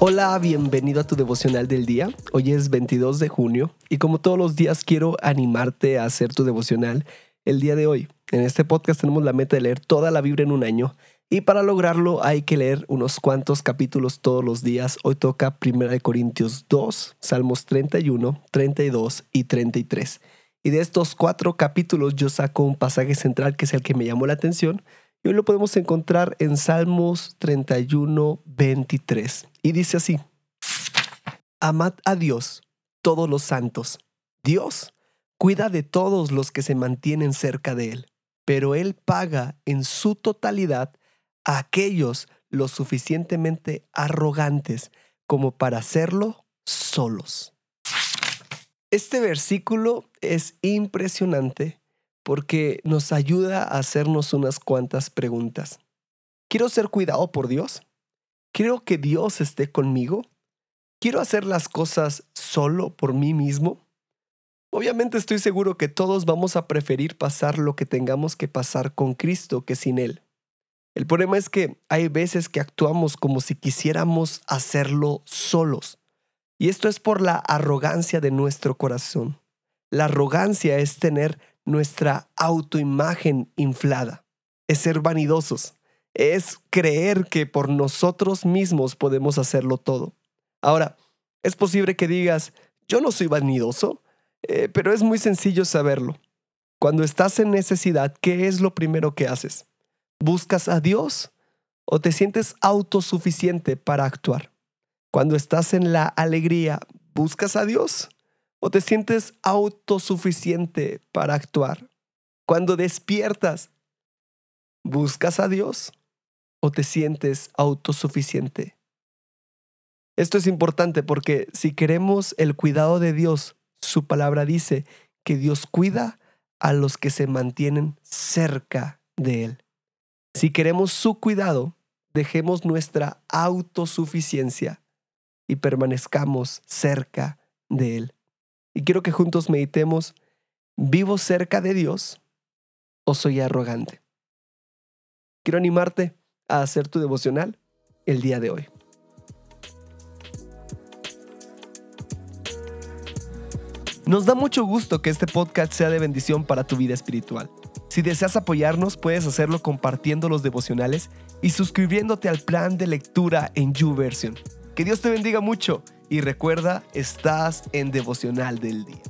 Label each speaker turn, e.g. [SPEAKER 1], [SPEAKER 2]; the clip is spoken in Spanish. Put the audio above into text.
[SPEAKER 1] Hola, bienvenido a tu devocional del día. Hoy es 22 de junio y como todos los días quiero animarte a hacer tu devocional el día de hoy. En este podcast tenemos la meta de leer toda la Biblia en un año y para lograrlo hay que leer unos cuantos capítulos todos los días. Hoy toca 1 Corintios 2, Salmos 31, 32 y 33. Y de estos cuatro capítulos yo saco un pasaje central que es el que me llamó la atención y hoy lo podemos encontrar en Salmos 31, 23. Y dice así, Amad a Dios, todos los santos. Dios cuida de todos los que se mantienen cerca de Él, pero Él paga en su totalidad a aquellos lo suficientemente arrogantes como para hacerlo solos. Este versículo es impresionante porque nos ayuda a hacernos unas cuantas preguntas. ¿Quiero ser cuidado por Dios? ¿Quiero que Dios esté conmigo? ¿Quiero hacer las cosas solo por mí mismo? Obviamente estoy seguro que todos vamos a preferir pasar lo que tengamos que pasar con Cristo que sin Él. El problema es que hay veces que actuamos como si quisiéramos hacerlo solos. Y esto es por la arrogancia de nuestro corazón. La arrogancia es tener nuestra autoimagen inflada, es ser vanidosos, es creer que por nosotros mismos podemos hacerlo todo. Ahora, es posible que digas, yo no soy vanidoso, eh, pero es muy sencillo saberlo. Cuando estás en necesidad, ¿qué es lo primero que haces? ¿Buscas a Dios o te sientes autosuficiente para actuar? Cuando estás en la alegría, ¿buscas a Dios o te sientes autosuficiente para actuar? Cuando despiertas, ¿buscas a Dios o te sientes autosuficiente? Esto es importante porque si queremos el cuidado de Dios, su palabra dice que Dios cuida a los que se mantienen cerca de Él. Si queremos su cuidado, dejemos nuestra autosuficiencia y permanezcamos cerca de Él. Y quiero que juntos meditemos, ¿vivo cerca de Dios o soy arrogante? Quiero animarte a hacer tu devocional el día de hoy. Nos da mucho gusto que este podcast sea de bendición para tu vida espiritual. Si deseas apoyarnos, puedes hacerlo compartiendo los devocionales y suscribiéndote al plan de lectura en YouVersion. Que Dios te bendiga mucho y recuerda, estás en devocional del día.